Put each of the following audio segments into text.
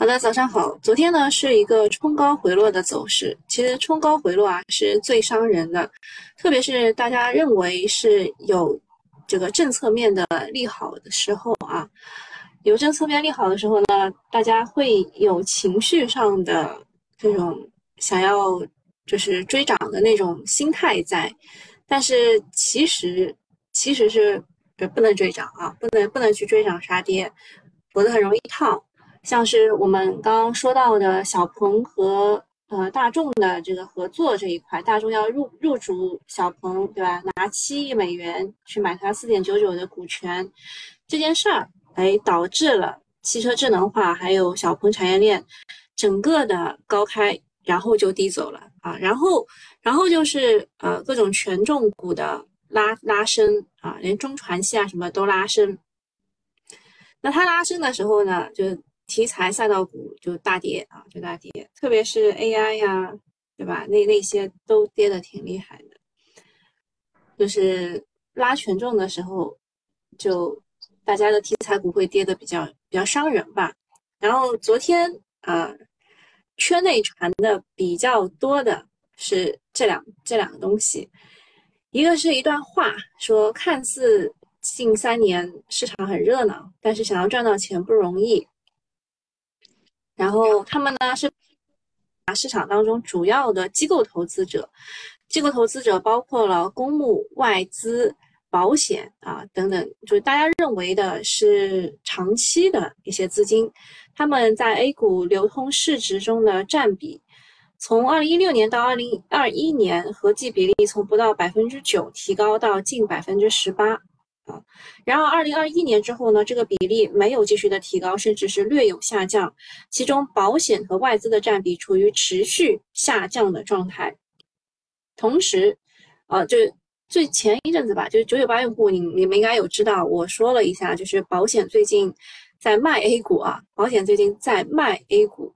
好的，早上好。昨天呢是一个冲高回落的走势，其实冲高回落啊是最伤人的，特别是大家认为是有这个政策面的利好的时候啊，有政策面利好的时候呢，大家会有情绪上的这种想要就是追涨的那种心态在，但是其实其实是不能追涨啊，不能不能去追涨杀跌，否则很容易套。像是我们刚刚说到的小鹏和呃大众的这个合作这一块，大众要入入主小鹏，对吧？拿七亿美元去买它四点九九的股权，这件事儿，哎，导致了汽车智能化还有小鹏产业链整个的高开，然后就低走了啊，然后然后就是呃各种权重股的拉拉升啊，连中船系啊什么都拉升。那它拉升的时候呢，就题材赛道股就大跌啊，就大跌，特别是 AI 呀，对吧？那那些都跌的挺厉害的，就是拉权重的时候，就大家的题材股会跌的比较比较伤人吧。然后昨天啊，圈内传的比较多的是这两这两个东西，一个是一段话，说看似近三年市场很热闹，但是想要赚到钱不容易。然后他们呢是啊市场当中主要的机构投资者，机构投资者包括了公募、外资、保险啊等等，就是大家认为的是长期的一些资金，他们在 A 股流通市值中的占比，从二零一六年到二零二一年合计比例从不到百分之九提高到近百分之十八。啊，然而二零二一年之后呢，这个比例没有继续的提高，甚至是略有下降。其中保险和外资的占比处于持续下降的状态。同时，啊，就最前一阵子吧，就是九九八用户，你你们应该有知道，我说了一下，就是保险最近在卖 A 股啊，保险最近在卖 A 股。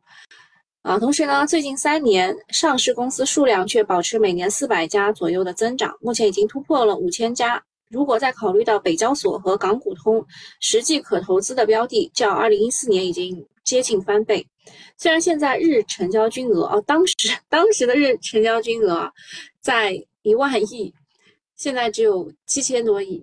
啊，同时呢，最近三年上市公司数量却保持每年四百家左右的增长，目前已经突破了五千家。如果再考虑到北交所和港股通实际可投资的标的，较二零一四年已经接近翻倍。虽然现在日成交金额啊，当时当时的日成交金额在一万亿，现在只有七千多亿，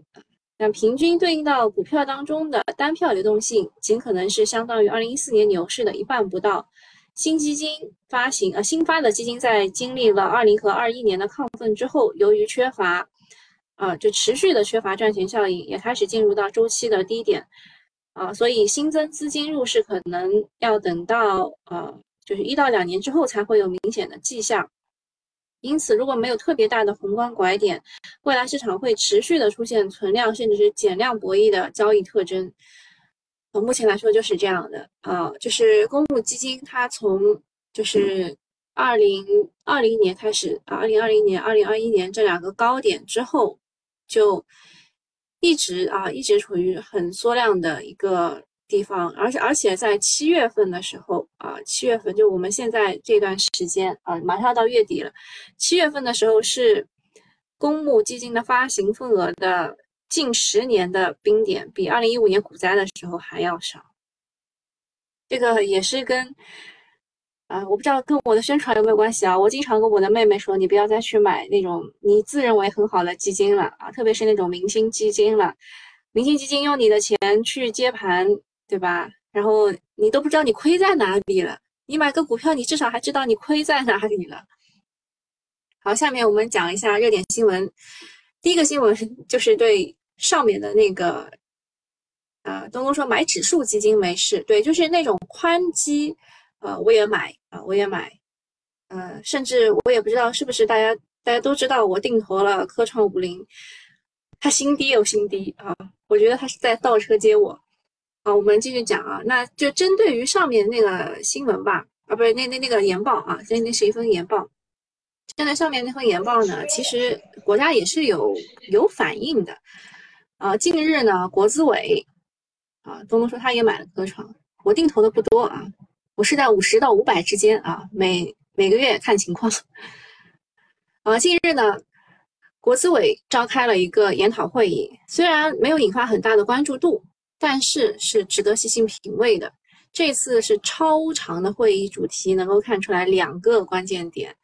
但平均对应到股票当中的单票流动性，仅可能是相当于二零一四年牛市的一半不到。新基金发行呃新发的基金在经历了二零和二一年的亢奋之后，由于缺乏。啊，就持续的缺乏赚钱效应，也开始进入到周期的低点，啊，所以新增资金入市可能要等到呃，就是一到两年之后才会有明显的迹象。因此，如果没有特别大的宏观拐点，未来市场会持续的出现存量甚至是减量博弈的交易特征。从，目前来说就是这样的啊，就是公募基金它从就是二零二零年开始啊，二零二零年、二零二一年这两个高点之后。就一直啊，一直处于很缩量的一个地方，而且而且在七月份的时候啊，七月份就我们现在这段时间啊，马上要到月底了。七月份的时候是公募基金的发行份额的近十年的冰点，比二零一五年股灾的时候还要少。这个也是跟。啊，我不知道跟我的宣传有没有关系啊？我经常跟我的妹妹说，你不要再去买那种你自认为很好的基金了啊，特别是那种明星基金了。明星基金用你的钱去接盘，对吧？然后你都不知道你亏在哪里了。你买个股票，你至少还知道你亏在哪里了。好，下面我们讲一下热点新闻。第一个新闻就是对上面的那个，呃，东东说买指数基金没事，对，就是那种宽基。呃，我也买啊，我也买，呃，甚至我也不知道是不是大家大家都知道，我定投了科创五零，它新低又新低啊，我觉得它是在倒车接我啊。我们继续讲啊，那就针对于上面那个新闻吧，啊，不是那那那个研报啊，那那是一份研报，针对上面那份研报呢，其实国家也是有有反应的啊。近日呢，国资委啊，东东说他也买了科创，我定投的不多啊。我是在五十到五百之间啊，每每个月看情况。啊，近日呢，国资委召开了一个研讨会议，虽然没有引发很大的关注度，但是是值得细心品味的。这次是超长的会议主题，能够看出来两个关键点，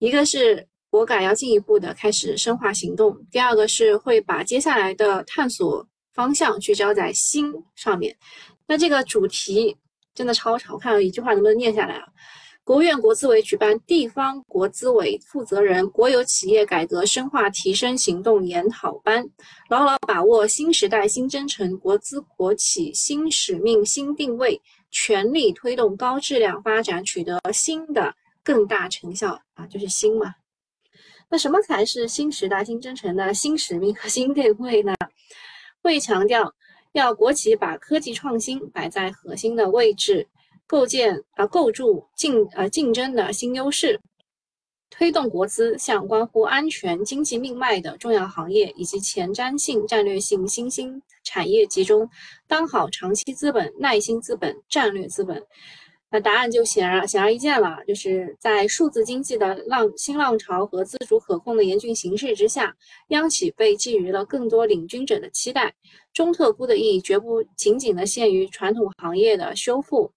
一个是国改要进一步的开始深化行动，第二个是会把接下来的探索方向聚焦在新上面。那这个主题真的超长，我看一句话能不能念下来啊？国务院国资委举办地方国资委负责人国有企业改革深化提升行动研讨班，牢牢把握新时代新征程国资国企新使命新定位，全力推动高质量发展，取得新的更大成效啊！就是新嘛。那什么才是新时代新征程的新使命和新定位呢？会强调要国企把科技创新摆在核心的位置。构建啊，构筑竞呃竞争的新优势，推动国资向关乎安全经济命脉的重要行业以及前瞻性、战略性新兴产业集中，当好长期资本、耐心资本、战略资本。那答案就显而显而易见了，就是在数字经济的浪新浪潮和自主可控的严峻形势之下，央企被寄予了更多领军者的期待。中特估的意义绝不仅仅的限于传统行业的修复。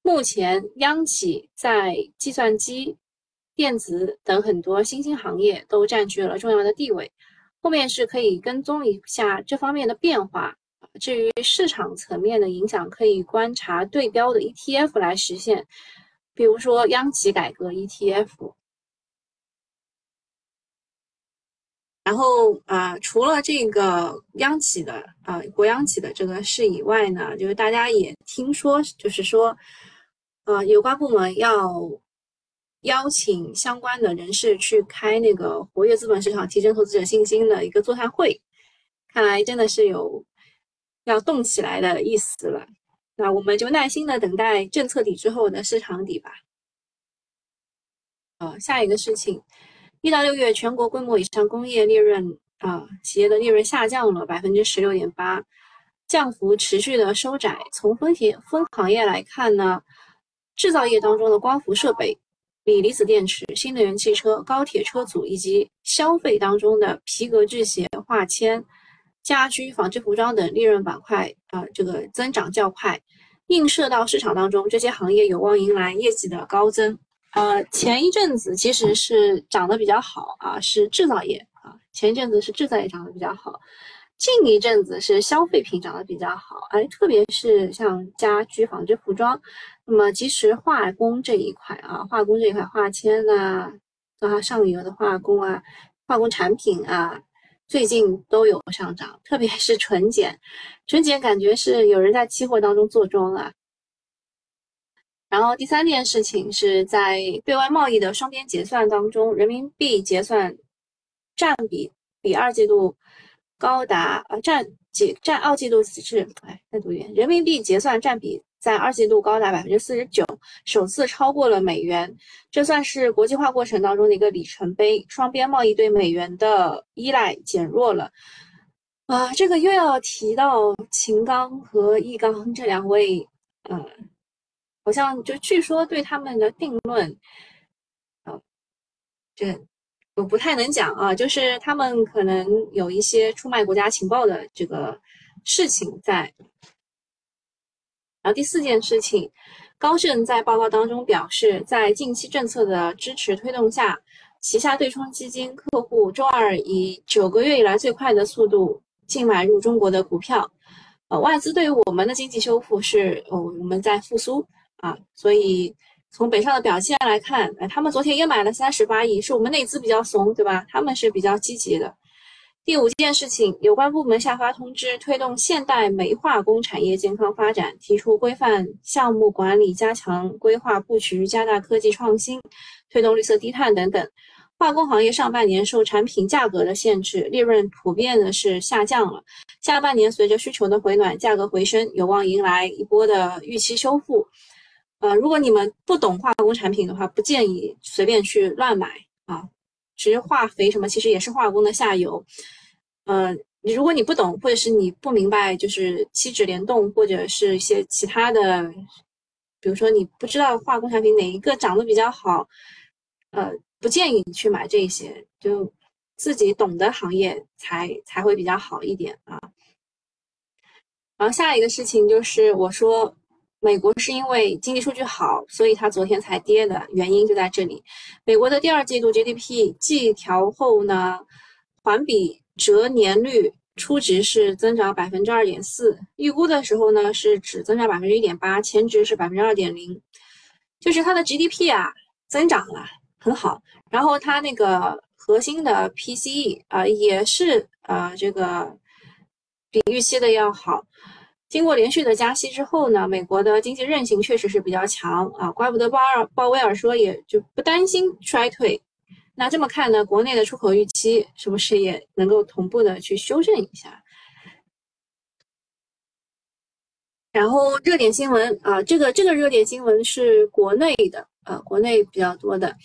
目前，央企在计算机、电子等很多新兴行业都占据了重要的地位。后面是可以跟踪一下这方面的变化。至于市场层面的影响，可以观察对标的 ETF 来实现，比如说央企改革 ETF。然后啊，除了这个央企的啊国央企的这个事以外呢，就是大家也听说，就是说。呃，有关部门要邀请相关的人士去开那个活跃资本市场、提升投资者信心的一个座谈会，看来真的是有要动起来的意思了。那我们就耐心的等待政策底之后的市场底吧。呃，下一个事情，一到六月全国规模以上工业利润啊，企业的利润下降了百分之十六点八，降幅持续的收窄。从分行分行业来看呢？制造业当中的光伏设备、锂离子电池、新能源汽车、高铁车组，以及消费当中的皮革制鞋、化纤、家居、纺织服装等利润板块啊，这个增长较快。映射到市场当中，这些行业有望迎来业绩的高增。呃，前一阵子其实是涨得比较好啊，是制造业啊，前一阵子是制造业涨得比较好。近一阵子是消费品涨得比较好，哎，特别是像家居、纺织、服装，那么其实化工这一块啊，化工这一块，化纤啊，啊上游的化工啊，化工产品啊，最近都有上涨，特别是纯碱，纯碱感觉是有人在期货当中做庄啊。然后第三件事情是在对外贸易的双边结算当中，人民币结算占比比二季度。高达呃占几占二季度是哎再读一遍，人民币结算占比在二季度高达百分之四十九，首次超过了美元，这算是国际化过程当中的一个里程碑，双边贸易对美元的依赖减弱了。啊，这个又要提到秦刚和易纲这两位，嗯，好像就据说对他们的定论，啊，这。我不太能讲啊，就是他们可能有一些出卖国家情报的这个事情在。然后第四件事情，高盛在报告当中表示，在近期政策的支持推动下，旗下对冲基金客户周二以九个月以来最快的速度净买入中国的股票。呃，外资对于我们的经济修复是，哦，我们在复苏啊，所以。从北上的表现来看，哎，他们昨天也买了三十八亿，是我们内资比较怂，对吧？他们是比较积极的。第五件事情，有关部门下发通知，推动现代煤化工产业健康发展，提出规范项目管理，加强规划布局，加大科技创新，推动绿色低碳等等。化工行业上半年受产品价格的限制，利润普遍的是下降了。下半年随着需求的回暖，价格回升，有望迎来一波的预期修复。呃，如果你们不懂化工产品的话，不建议随便去乱买啊。其实化肥什么，其实也是化工的下游。呃，你如果你不懂，或者是你不明白，就是七指联动或者是一些其他的，比如说你不知道化工产品哪一个涨得比较好，呃，不建议你去买这些，就自己懂的行业才才会比较好一点啊。然后下一个事情就是我说。美国是因为经济数据好，所以它昨天才跌的原因就在这里。美国的第二季度 GDP 季调后呢，环比折年率初值是增长百分之二点四，预估的时候呢是只增长百分之一点八，前值是百分之二点零，就是它的 GDP 啊增长了很好，然后它那个核心的 PCE 啊也是呃这个比预期的要好。经过连续的加息之后呢，美国的经济韧性确实是比较强啊，怪不得鲍尔鲍威尔说也就不担心衰退。那这么看呢，国内的出口预期是不是也能够同步的去修正一下？然后热点新闻啊，这个这个热点新闻是国内的啊，国内比较多的。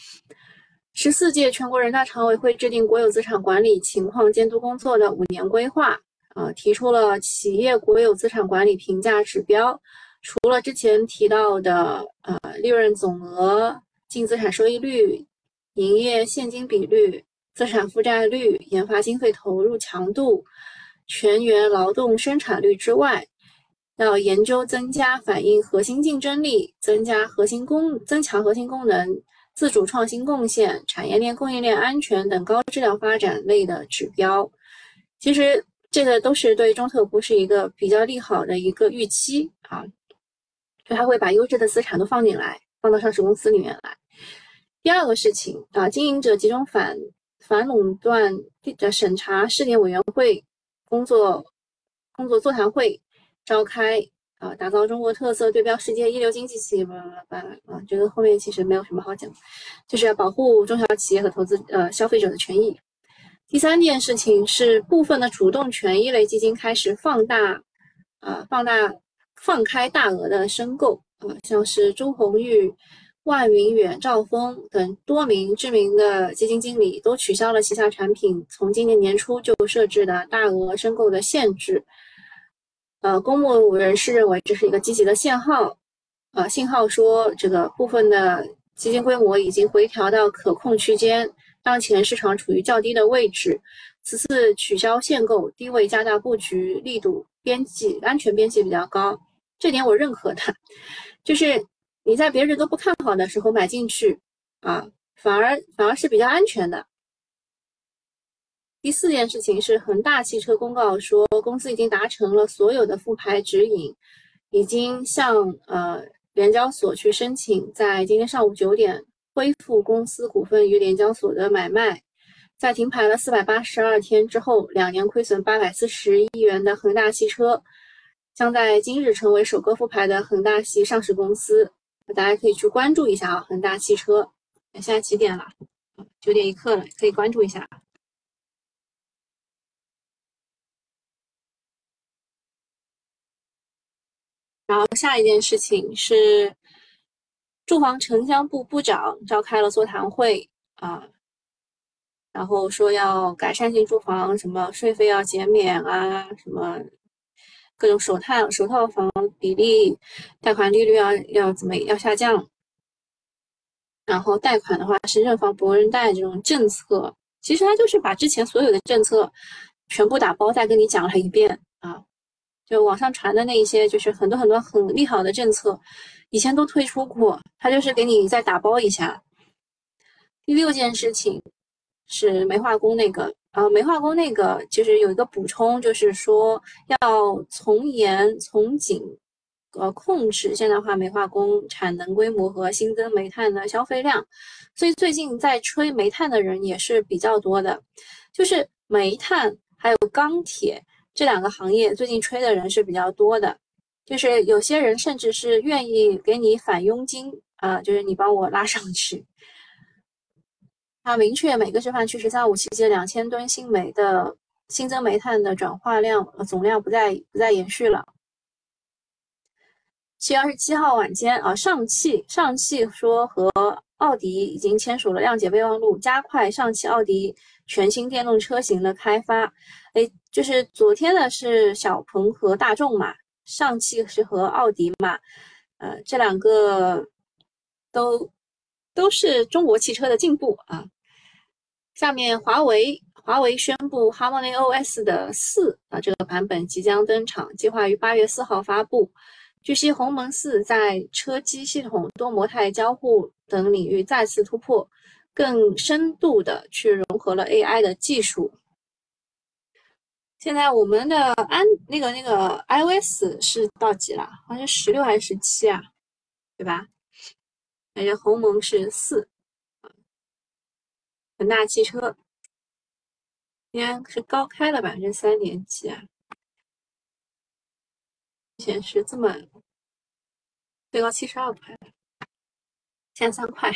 十四届全国人大常委会制定国有资产管理情况监督工作的五年规划。呃，提出了企业国有资产管理评价指标，除了之前提到的呃利润总额、净资产收益率、营业现金比率、资产负债率、研发经费投入强度、全员劳动生产率之外，要研究增加反映核心竞争力、增加核心功、增强核心功能、自主创新贡献、产业链供应链安全等高质量发展类的指标。其实。这个都是对中特估是一个比较利好的一个预期啊，就他会把优质的资产都放进来，放到上市公司里面来。第二个事情啊，经营者集中反反垄断的审查试点委员会工作工作座谈会召开啊，打造中国特色对标世界一流经济企业，吧吧啊，这个后面其实没有什么好讲，就是要保护中小企业和投资呃消费者的权益。第三件事情是部分的主动权益类基金开始放大，啊，放大放开大额的申购，啊，像是朱红玉、万云远、兆丰等多名知名的基金经理都取消了旗下产品从今年年初就设置的大额申购的限制，呃，公募人士认为这是一个积极的信号，啊，信号说这个部分的基金规模已经回调到可控区间。当前市场处于较低的位置，此次取消限购，低位加大布局力度，边际安全边际比较高，这点我认可的。就是你在别人都不看好的时候买进去啊，反而反而是比较安全的。第四件事情是恒大汽车公告说，公司已经达成了所有的复牌指引，已经向呃联交所去申请，在今天上午九点。恢复公司股份于联交所的买卖，在停牌了四百八十二天之后，两年亏损八百四十亿元的恒大汽车，将在今日成为首个复牌的恒大系上市公司。大家可以去关注一下啊，恒大汽车。现在几点了？九点一刻了，可以关注一下。然后下一件事情是。住房城乡部部长召开了座谈会啊，然后说要改善性住房，什么税费要减免啊，什么各种首套首套房比例、贷款利率要要怎么要下降，然后贷款的话是认房不认贷这种政策，其实他就是把之前所有的政策全部打包再跟你讲了一遍啊，就网上传的那一些就是很多很多很利好的政策。以前都推出过，他就是给你再打包一下。第六件事情是煤化工那个，呃，煤化工那个就是有一个补充，就是说要从严从紧，呃，控制现代化煤化工产能规模和新增煤炭的消费量。所以最近在吹煤炭的人也是比较多的，就是煤炭还有钢铁这两个行业，最近吹的人是比较多的。就是有些人甚至是愿意给你返佣金啊，就是你帮我拉上去。他明确每个示范区“十三五”期间两千吨新煤的新增煤炭的转化量总量不再不再延续了。七月二十七号晚间啊，上汽上汽说和奥迪已经签署了谅解备忘录，加快上汽奥迪全新电动车型的开发。哎，就是昨天的是小鹏和大众嘛。上汽是和奥迪嘛，呃，这两个都都是中国汽车的进步啊。下面华为华为宣布 Harmony OS 的四啊这个版本即将登场，计划于八月四号发布。据悉，鸿蒙四在车机系统、多模态交互等领域再次突破，更深度的去融合了 AI 的技术。现在我们的安那个那个 iOS 是到几了？好像十六还是十七啊？对吧？感觉鸿蒙是四，恒大汽车今天是高开了百分之三点几啊？显示这么最高七十二块，现在三块。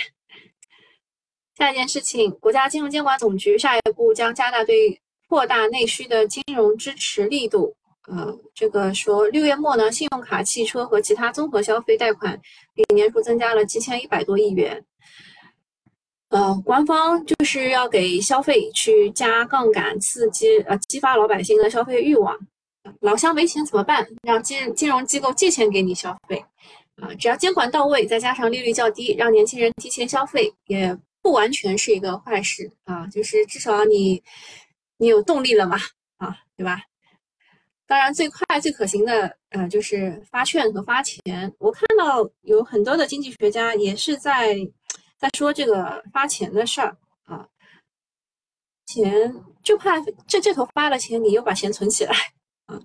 下一件事情，国家金融监管总局下一步将加大对。扩大内需的金融支持力度，呃，这个说六月末呢，信用卡、汽车和其他综合消费贷款比年初增加了七千一百多亿元。呃，官方就是要给消费去加杠杆，刺激呃激发老百姓的消费欲望。老乡没钱怎么办？让金金融机构借钱给你消费啊！只要监管到位，再加上利率较低，让年轻人提前消费，也不完全是一个坏事啊。就是至少你。你有动力了嘛？啊，对吧？当然，最快最可行的，呃，就是发券和发钱。我看到有很多的经济学家也是在在说这个发钱的事儿啊。钱就怕这这头发了钱，你又把钱存起来啊。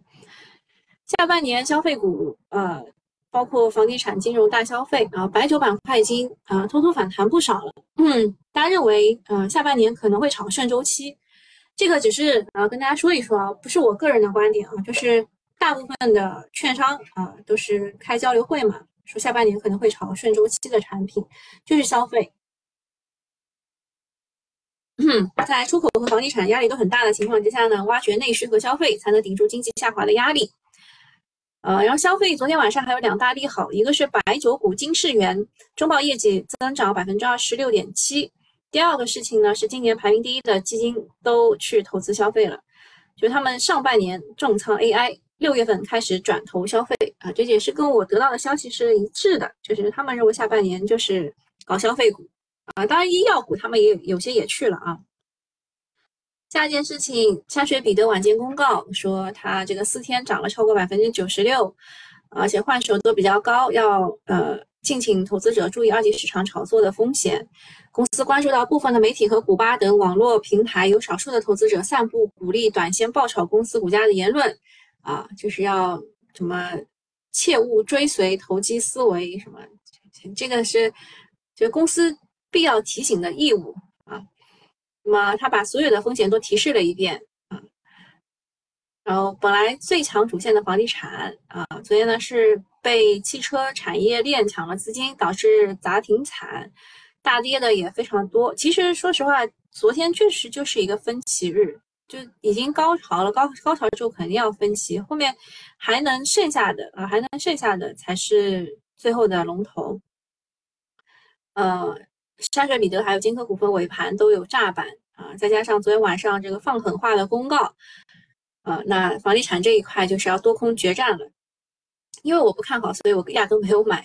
下半年消费股，呃，包括房地产、金融、大消费啊，白酒板块已经啊偷偷反弹不少了。嗯，大家认为，嗯，下半年可能会炒顺周期。这个只是啊，跟大家说一说啊，不是我个人的观点啊，就是大部分的券商啊都是开交流会嘛，说下半年可能会炒顺周期的产品，就是消费。在出口和房地产压力都很大的情况之下呢，挖掘内需和消费才能顶住经济下滑的压力。呃，然后消费昨天晚上还有两大利好，一个是白酒股金世元中报业绩增长百分之二十六点七。第二个事情呢，是今年排名第一的基金都去投资消费了，就他们上半年重仓 AI，六月份开始转投消费啊，这也是跟我得到的消息是一致的，就是他们认为下半年就是搞消费股啊，当然医药股他们也有些也去了啊。下一件事情，下雪彼得晚间公告说，它这个四天涨了超过百分之九十六，而且换手都比较高，要呃。敬请投资者注意二级市场炒作的风险。公司关注到部分的媒体和古巴等网络平台有少数的投资者散布鼓励短线爆炒公司股价的言论，啊，就是要什么切勿追随投机思维什么，这个是就公司必要提醒的义务啊。那么他把所有的风险都提示了一遍。然后本来最强主线的房地产啊，昨天呢是。被汽车产业链抢了资金，导致砸停惨，大跌的也非常多。其实说实话，昨天确实就是一个分歧日，就已经高潮了。高高潮之后肯定要分歧，后面还能剩下的啊，还能剩下的才是最后的龙头。呃，沙雪彼得还有金科股份尾盘都有炸板啊，再加上昨天晚上这个放狠话的公告，啊，那房地产这一块就是要多空决战了。因为我不看好，所以我压根没有买。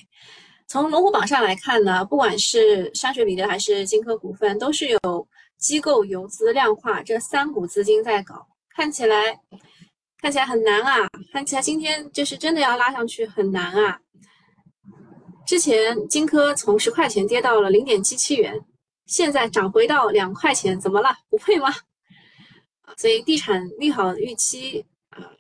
从龙虎榜上来看呢，不管是山水彼得还是金科股份，都是有机构游资量化这三股资金在搞，看起来看起来很难啊！看起来今天就是真的要拉上去很难啊！之前金科从十块钱跌到了零点七七元，现在涨回到两块钱，怎么了？不配吗？所以地产利好预期啊。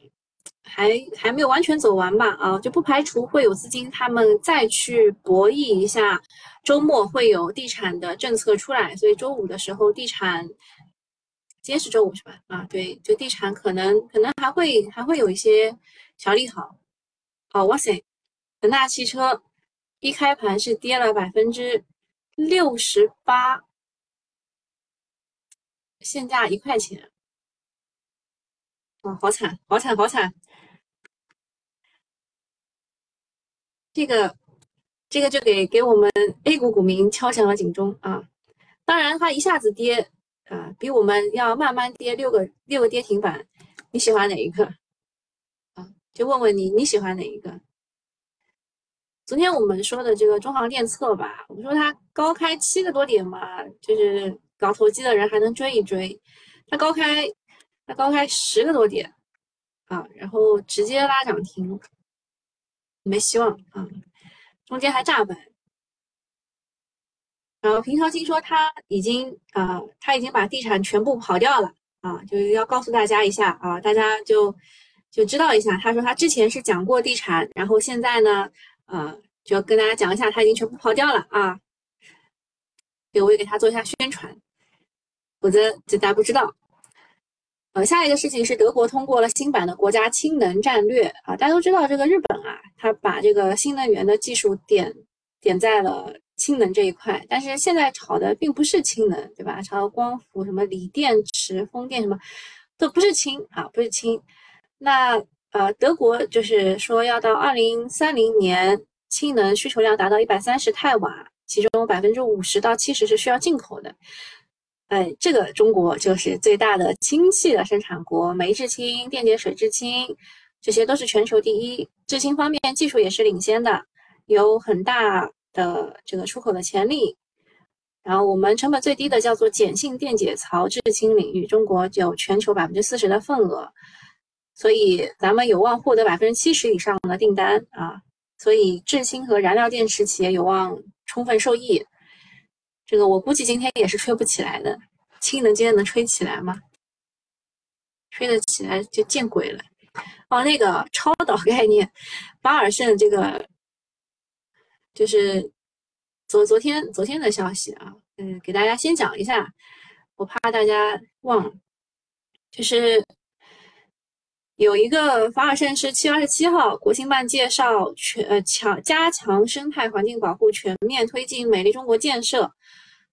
还还没有完全走完吧？啊，就不排除会有资金他们再去博弈一下，周末会有地产的政策出来，所以周五的时候地产，今天是周五是吧？啊，对，就地产可能可能还会还会有一些小利好。好，哇塞，恒大汽车一开盘是跌了百分之六十八，现价一块钱，好惨，好惨，好惨。这个，这个就给给我们 A 股股民敲响了警钟啊！当然，它一下子跌啊，比我们要慢慢跌六个六个跌停板，你喜欢哪一个啊？就问问你，你喜欢哪一个？昨天我们说的这个中航电测吧，我们说它高开七个多点嘛，就是搞投机的人还能追一追。它高开，它高开十个多点啊，然后直接拉涨停。没希望啊，中间还炸板。然后平常心说他已经啊，他已经把地产全部跑掉了啊，就是要告诉大家一下啊，大家就就知道一下。他说他之前是讲过地产，然后现在呢，呃，就要跟大家讲一下，他已经全部跑掉了啊。对我也给他做一下宣传，否则就大家不知道。呃，下一个事情是德国通过了新版的国家氢能战略啊，大家都知道这个日本啊，它把这个新能源的技术点点在了氢能这一块，但是现在炒的并不是氢能，对吧？炒的光伏什么锂电池、风电什么，都不是氢啊，不是氢。那呃，德国就是说要到二零三零年，氢能需求量达到一百三十太瓦。其中百分之五十到七十是需要进口的，哎，这个中国就是最大的氢气的生产国，煤制氢、电解水制氢，这些都是全球第一。制氢方面技术也是领先的，有很大的这个出口的潜力。然后我们成本最低的叫做碱性电解槽制氢领域，中国有全球百分之四十的份额，所以咱们有望获得百分之七十以上的订单啊。所以制氢和燃料电池企业有望。充分受益，这个我估计今天也是吹不起来的。氢能今天能吹起来吗？吹得起来就见鬼了。哦，那个超导概念，巴尔胜这个就是昨昨天昨天的消息啊，嗯，给大家先讲一下，我怕大家忘了，就是。有一个法尔盛是七月二十七号，国新办介绍全呃强加强生态环境保护，全面推进美丽中国建设。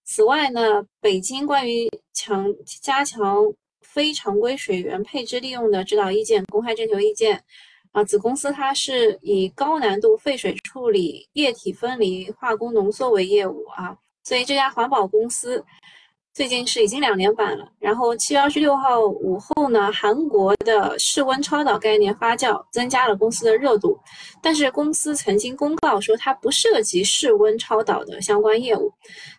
此外呢，北京关于强加强非常规水源配置利用的指导意见公开征求意见。啊，子公司它是以高难度废水处理、液体分离、化工浓缩为业务啊，所以这家环保公司。最近是已经两年半了，然后七月二十六号午后呢，韩国的室温超导概念发酵，增加了公司的热度。但是公司曾经公告说它不涉及室温超导的相关业务。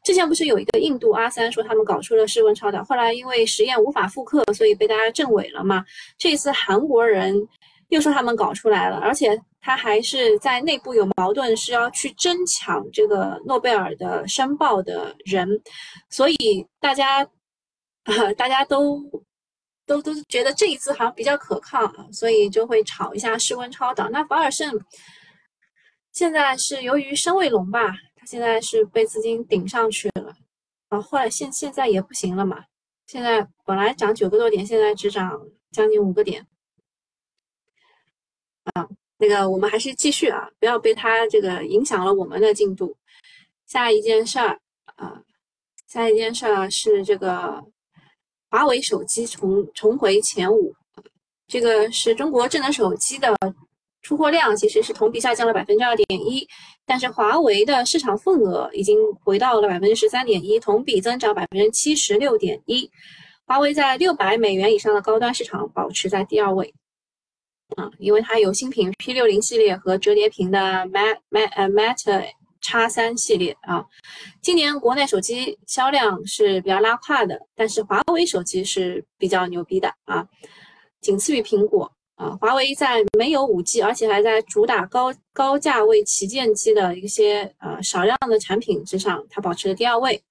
之前不是有一个印度阿三说他们搞出了室温超导，后来因为实验无法复刻，所以被大家证伪了嘛？这次韩国人。又说他们搞出来了，而且他还是在内部有矛盾，是要去争抢这个诺贝尔的申报的人，所以大家啊，大家都都都觉得这一次好像比较可靠啊，所以就会炒一下室温超导。那保尔胜现在是由于升卫龙吧，他现在是被资金顶上去了啊，后来现现在也不行了嘛，现在本来涨九个多点，现在只涨将近五个点。啊，那个我们还是继续啊，不要被它这个影响了我们的进度。下一件事儿啊，下一件事儿是这个华为手机重重回前五，这个是中国智能手机的出货量其实是同比下降了百分之二点一，但是华为的市场份额已经回到了百分之十三点一，同比增长百分之七十六点一。华为在六百美元以上的高端市场保持在第二位。啊，因为它有新品 P 六零系列和折叠屏的 Mat Mat Mate X 三系列啊。今年国内手机销量是比较拉胯的，但是华为手机是比较牛逼的啊，仅次于苹果啊。华为在没有五 G，而且还在主打高高价位旗舰机的一些呃少量的产品之上，它保持了第二位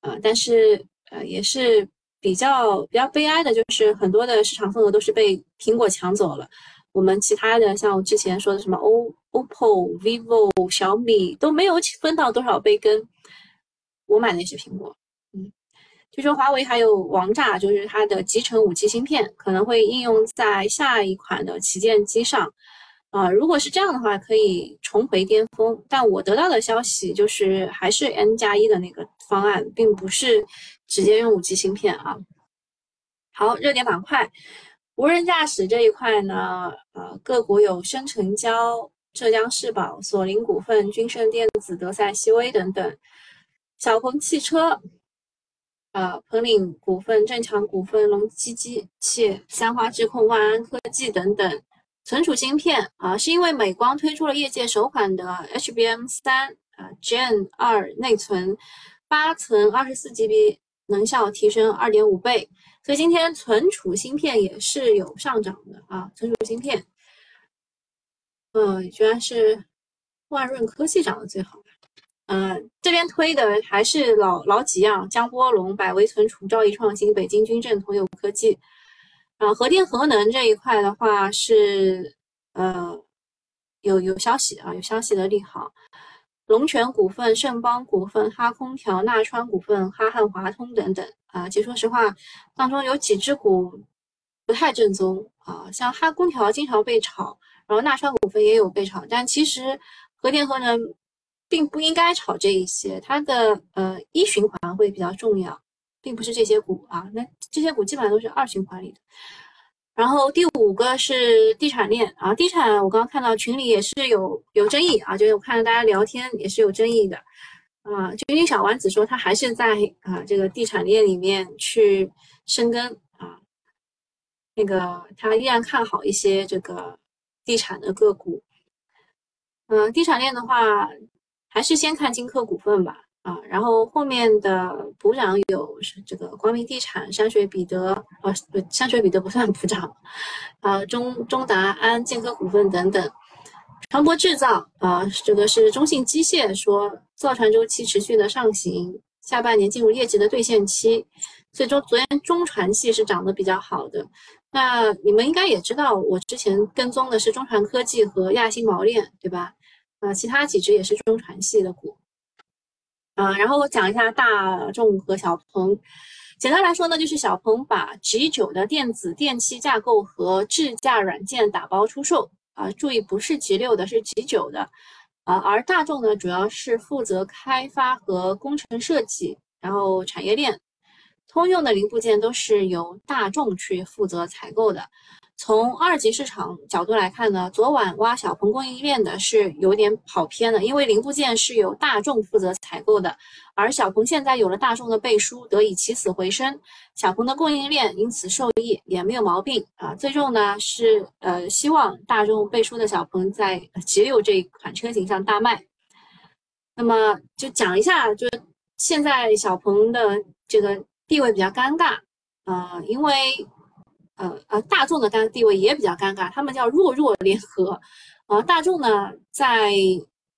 啊。但是呃也是。比较比较悲哀的就是很多的市场份额都是被苹果抢走了，我们其他的像我之前说的什么 O OPPO、vivo、小米都没有分到多少杯羹。我买的也是苹果，嗯，据说华为还有王炸，就是它的集成五 G 芯片可能会应用在下一款的旗舰机上，啊，如果是这样的话，可以重回巅峰。但我得到的消息就是还是 N 加一的那个方案，并不是。直接用五 G 芯片啊！好，热点板块，无人驾驶这一块呢，呃，个股有深成交、浙江世宝、索林股份、君盛电子、德赛西威等等。小鹏汽车，啊，鹏岭股份、正强股份、隆基机械、三花智控、万安科技等等。存储芯片啊，是因为美光推出了业界首款的 HBM 三啊 Gen 二内存，八层二十四 GB。能效提升二点五倍，所以今天存储芯片也是有上涨的啊。存储芯片，嗯，居然是万润科技涨得最好。嗯，这边推的还是老老几样，江波龙、百威存储、兆易创新、北京军政、同友科技。啊，核电核能这一块的话是呃有有消息啊，有消息的利好。龙泉股份、盛邦股份、哈空调、纳川股份、哈汉华通等等啊，其实说实话，当中有几只股不太正宗啊，像哈空调经常被炒，然后纳川股份也有被炒，但其实核电核能并不应该炒这一些，它的呃一循环会比较重要，并不是这些股啊，那这些股基本上都是二循环里的。然后第五个是地产链啊，地产我刚刚看到群里也是有有争议啊，就是我看到大家聊天也是有争议的啊。君君小丸子说他还是在啊这个地产链里面去深耕啊，那个他依然看好一些这个地产的个股。嗯，地产链的话，还是先看金科股份吧。啊，然后后面的补涨有这个光明地产、山水彼得，呃，山水彼得不算补涨，啊，中中达安、建科股份等等。船舶制造啊，这个是中信机械说造船周期持续的上行，下半年进入业绩的兑现期，所以说昨天中船系是涨得比较好的。那你们应该也知道，我之前跟踪的是中船科技和亚星锚链，对吧？啊，其他几只也是中船系的股。啊，然后我讲一下大众和小鹏。简单来说呢，就是小鹏把 G9 的电子电器架构和智驾软件打包出售。啊，注意不是 G6 的，是 G9 的。啊，而大众呢，主要是负责开发和工程设计，然后产业链通用的零部件都是由大众去负责采购的。从二级市场角度来看呢，昨晚挖小鹏供应链的是有点跑偏了，因为零部件是由大众负责采购的，而小鹏现在有了大众的背书，得以起死回生，小鹏的供应链因此受益也没有毛病啊。最终呢是呃希望大众背书的小鹏在 G6 这一款车型上大卖。那么就讲一下，就是现在小鹏的这个地位比较尴尬啊，因为。呃呃，大众的单地位也比较尴尬，他们叫弱弱联合，呃，大众呢在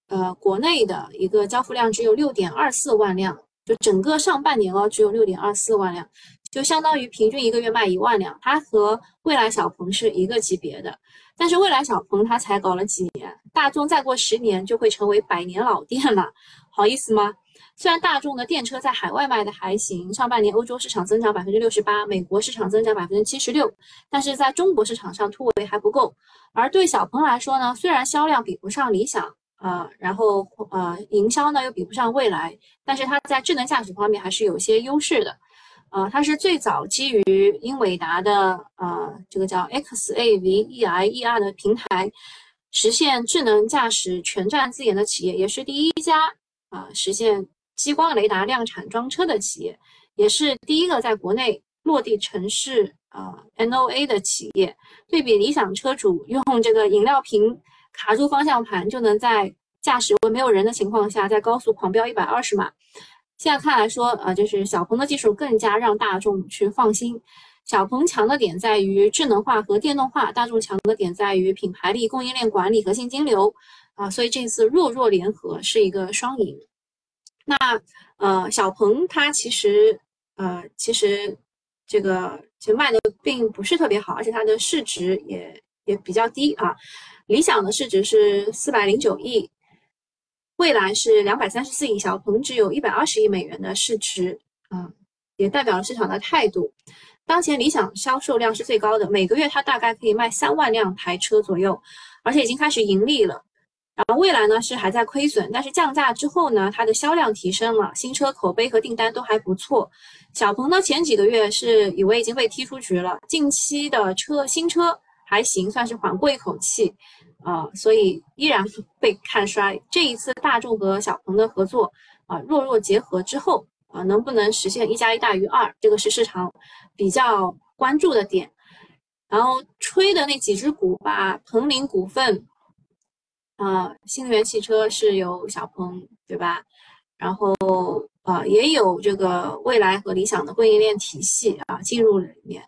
呃国内的一个交付量只有六点二四万辆，就整个上半年哦只有六点二四万辆，就相当于平均一个月卖一万辆，它和蔚来小鹏是一个级别的，但是蔚来小鹏它才搞了几年，大众再过十年就会成为百年老店了，好意思吗？虽然大众的电车在海外卖的还行，上半年欧洲市场增长百分之六十八，美国市场增长百分之七十六，但是在中国市场上突围还不够。而对小鹏来说呢，虽然销量比不上理想啊，然后呃营销呢又比不上蔚来，但是它在智能驾驶方面还是有些优势的。呃，它是最早基于英伟达的呃这个叫 Xavier 的平台实现智能驾驶全站自研的企业，也是第一家啊实现。激光雷达量产装车的企业，也是第一个在国内落地城市啊 NOA 的企业。对比理想车主用这个饮料瓶卡住方向盘，就能在驾驶位没有人的情况下，在高速狂飙一百二十码。现在看来说，啊，就是小鹏的技术更加让大众去放心。小鹏强的点在于智能化和电动化，大众强的点在于品牌力、供应链管理和现金流啊。所以这次弱弱联合是一个双赢。那呃，小鹏它其实呃，其实这个其实卖的并不是特别好，而且它的市值也也比较低啊。理想的市值是四百零九亿，蔚来是两百三十四亿，小鹏只有一百二十亿美元的市值啊，也代表了市场的态度。当前理想销售量是最高的，每个月它大概可以卖三万辆台车左右，而且已经开始盈利了。然后未来呢是还在亏损，但是降价之后呢，它的销量提升了，新车口碑和订单都还不错。小鹏呢前几个月是以为已经被踢出局了，近期的车新车还行，算是缓过一口气啊，所以依然 被看衰。这一次大众和小鹏的合作啊，弱弱结合之后啊，能不能实现一加一大于二，这个是市场比较关注的点。然后吹的那几只股吧，鹏麟股份。啊，新能源汽车是有小鹏，对吧？然后啊，也有这个蔚来和理想的供应链体系啊，进入里面。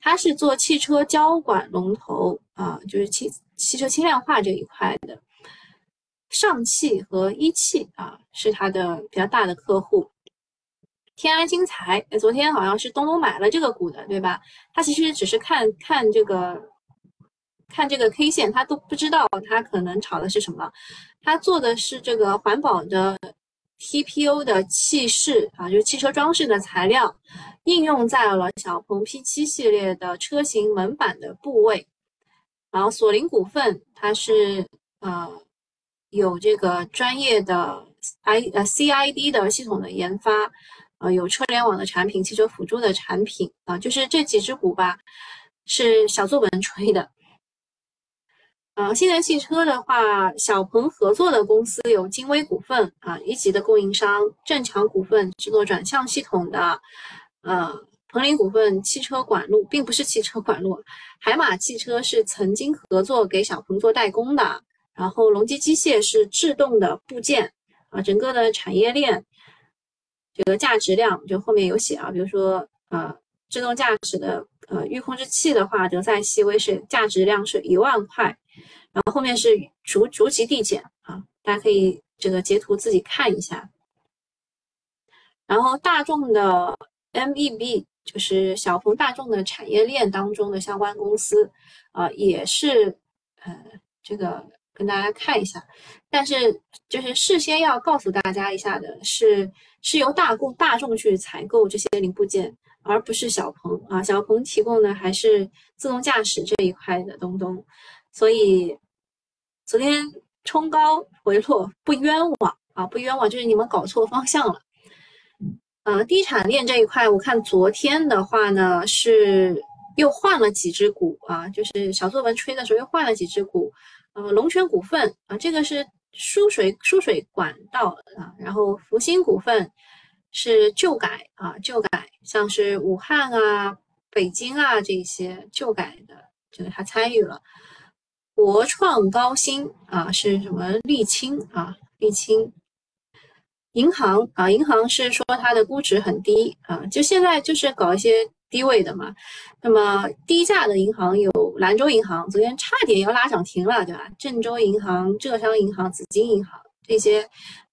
它是做汽车交管龙头啊，就是汽汽车轻量化这一块的，上汽和一汽啊是它的比较大的客户。天安金财，昨天好像是东东买了这个股的，对吧？他其实只是看看这个，看这个 K 线，他都不知道他可能炒的是什么。他做的是这个环保的 TPU 的气饰啊，就是汽车装饰的材料，应用在了小鹏 P7 系列的车型门板的部位。然后索林股份，它是呃有这个专业的 I 呃 CID 的系统的研发。呃，有车联网的产品，汽车辅助的产品啊，就是这几只股吧，是小作文吹的。呃，新能源汽车的话，小鹏合作的公司有金威股份啊，一级的供应商；正强股份制作转向系统的，呃，鹏林股份汽车管路，并不是汽车管路，海马汽车是曾经合作给小鹏做代工的，然后隆基机械是制动的部件啊，整个的产业链。这个价值量就后面有写啊，比如说呃，自动驾驶的呃预控制器的话，德赛西威是价值量是一万块，然后后面是逐逐级递减啊，大家可以这个截图自己看一下。然后大众的 MEB 就是小鹏大众的产业链当中的相关公司啊，也是呃这个跟大家看一下，但是就是事先要告诉大家一下的是。是由大供大众去采购这些零部件，而不是小鹏啊。小鹏提供的还是自动驾驶这一块的东东，所以昨天冲高回落不冤枉啊，不冤枉，就是你们搞错方向了。呃，地产链这一块，我看昨天的话呢，是又换了几只股啊，就是小作文吹的时候又换了几只股。呃，龙泉股份啊，这个是。输水输水管道啊，然后福星股份是旧改啊，旧改像是武汉啊、北京啊这些旧改的，这个他参与了。国创高新啊是什么？沥青啊，沥青。银行啊，银行是说它的估值很低啊，就现在就是搞一些。低位的嘛，那么低价的银行有兰州银行，昨天差点要拉涨停了，对吧？郑州银行、浙商银行、紫金银行这些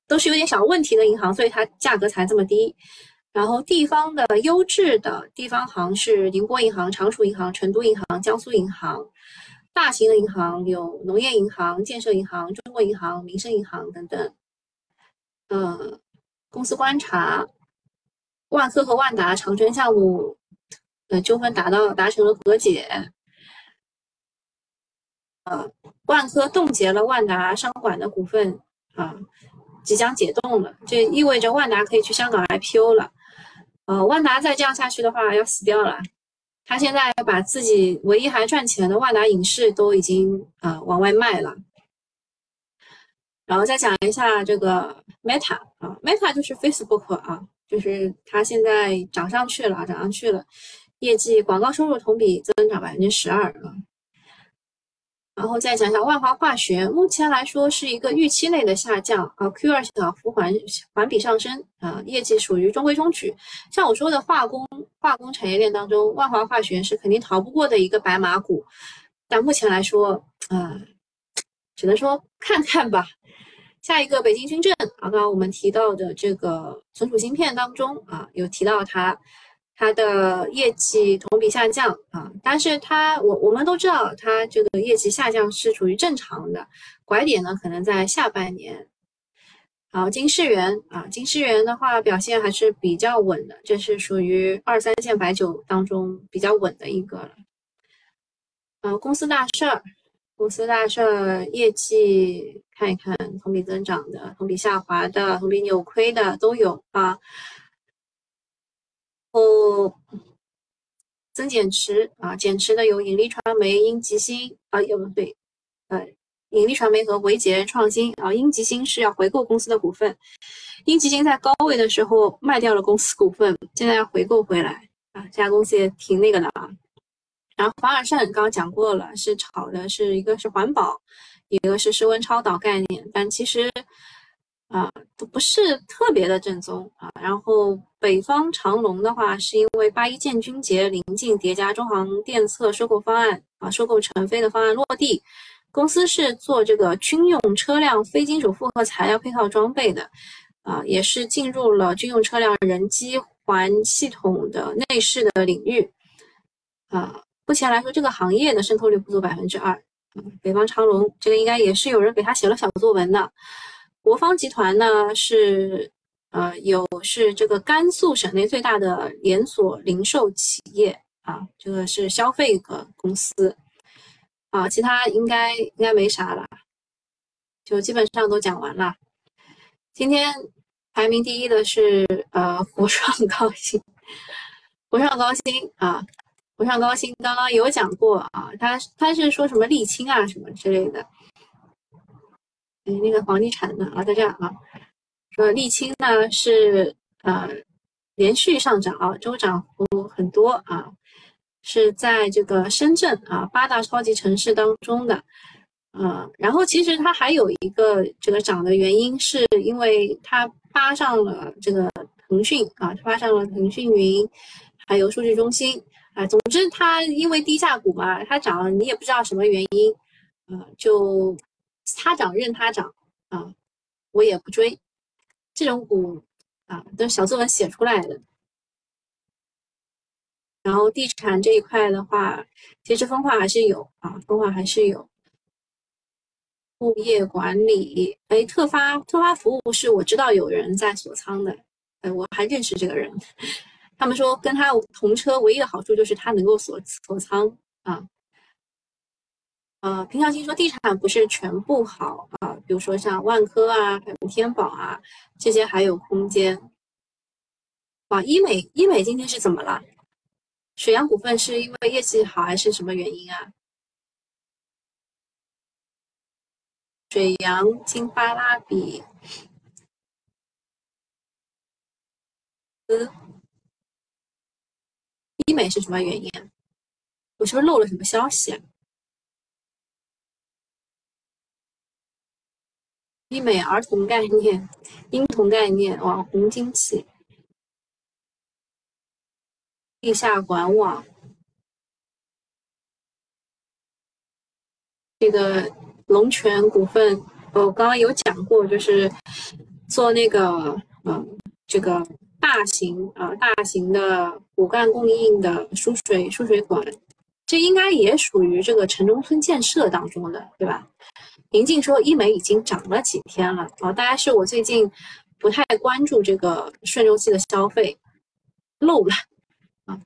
都是有点小问题的银行，所以它价格才这么低。然后地方的优质的地方行是宁波银行、常熟银行、成都银行、江苏银行。大型的银行有农业银行、建设银行、中国银行、民生银行等等。嗯，公司观察，万科和万达长春项目。呃，纠纷达到达成了和解，呃，万科冻结了万达商管的股份啊，即将解冻了，这意味着万达可以去香港 IPO 了。呃，万达再这样下去的话要死掉了，他现在把自己唯一还赚钱的万达影视都已经啊往外卖了。然后再讲一下这个 Meta 啊，Meta 就是 Facebook 啊，就是它现在涨上去了，涨上去了。业绩广告收入同比增长百分之十二啊，然后再讲讲万华化学，目前来说是一个预期内的下降啊，Q 二小幅环环比上升啊，业绩属于中规中矩。像我说的化工化工产业链当中，万华化学是肯定逃不过的一个白马股，但目前来说啊，只能说看看吧。下一个北京军政啊，刚刚我们提到的这个存储芯片当中啊，有提到它。它的业绩同比下降啊，但是它我我们都知道，它这个业绩下降是处于正常的，拐点呢可能在下半年。好，金世元啊，金世元的话表现还是比较稳的，这是属于二三线白酒当中比较稳的一个了。呃，公司大事儿，公司大事儿，业绩看一看，同比增长的，同比下滑的，同比扭亏的都有啊。后，增减持啊，减持的有引力传媒、英吉星啊，也不对，呃，引力传媒和维杰创新啊，英吉星是要回购公司的股份，英吉星在高位的时候卖掉了公司股份，现在要回购回来啊，这家公司也挺那个的啊。然后凡尔胜刚刚讲过了，是炒的是一个是环保，一个是室温超导概念，但其实。啊，都不是特别的正宗啊。然后北方长隆的话，是因为八一建军节临近，叠加中航电测收购方案啊，收购成飞的方案落地，公司是做这个军用车辆非金属复合材料配套装备的，啊，也是进入了军用车辆人机环系统的内饰的领域，啊，目前来说这个行业的渗透率不足百分之二。北方长龙这个应该也是有人给他写了小作文的。国方集团呢是呃有是这个甘肃省内最大的连锁零售企业啊，这个是消费个公司。啊，其他应该应该没啥了，就基本上都讲完了。今天排名第一的是呃，国创高新，国创高新啊，火上高新刚刚有讲过啊，他他是说什么沥青啊什么之类的，那个房地产的啊，在这啊，说沥青呢是呃连续上涨啊，周涨幅很多啊。是在这个深圳啊八大超级城市当中的，呃，然后其实它还有一个这个涨的原因，是因为它扒上了这个腾讯啊，扒上了腾讯云，还有数据中心啊，总之它因为低价股嘛，它涨你也不知道什么原因，啊，就它涨任它涨啊，我也不追，这种股啊都是小作文写出来的。然后地产这一块的话，其实分化还是有啊，分化还是有。物业管理，哎，特发特发服务是我知道有人在锁仓的，哎，我还认识这个人。他们说跟他同车唯一的好处就是他能够锁锁仓啊。呃，平常心说地产不是全部好啊，比如说像万科啊，还有天宝啊，这些还有空间。哇，医美医美今天是怎么了？水阳股份是因为业绩好还是什么原因啊？水阳、金巴拉比、嗯，医美是什么原因？我是不是漏了什么消息啊？医美儿童概念、婴童概念、网红经济。地下管网，这个龙泉股份，我刚刚有讲过，就是做那个，嗯，这个大型啊，大型的骨干供应的输水输水管，这应该也属于这个城中村建设当中的，对吧？宁静说，医美已经涨了几天了啊，大概是我最近不太关注这个顺周期的消费，漏了。啊，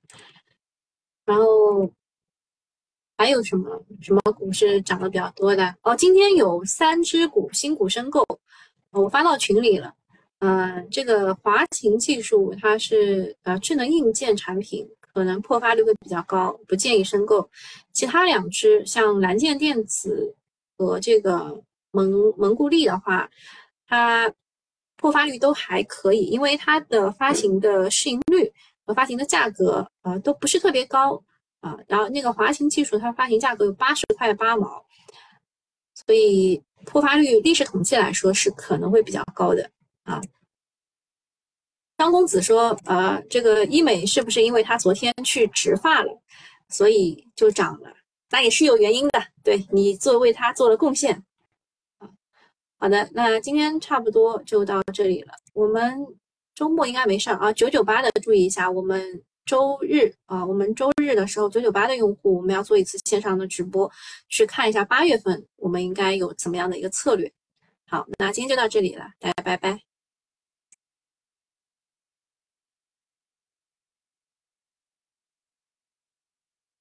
然后还有什么什么股是涨得比较多的？哦，今天有三只股新股申购，我发到群里了。嗯，这个华擎技术它是呃智能硬件产品，可能破发率会比较高，不建议申购。其他两只像蓝剑电子和这个蒙蒙固力的话，它破发率都还可以，因为它的发行的市盈率。和发行的价格啊都不是特别高啊，然后那个华擎技术它发行价格有八十块八毛，所以破发率历史统计来说是可能会比较高的啊。张公子说，呃，这个医美是不是因为他昨天去植发了，所以就涨了？那也是有原因的，对你做为他做了贡献啊。好的，那今天差不多就到这里了，我们。周末应该没事儿啊，九九八的注意一下，我们周日啊，我们周日的时候，九九八的用户我们要做一次线上的直播，去看一下八月份我们应该有怎么样的一个策略。好，那今天就到这里了，大家拜拜。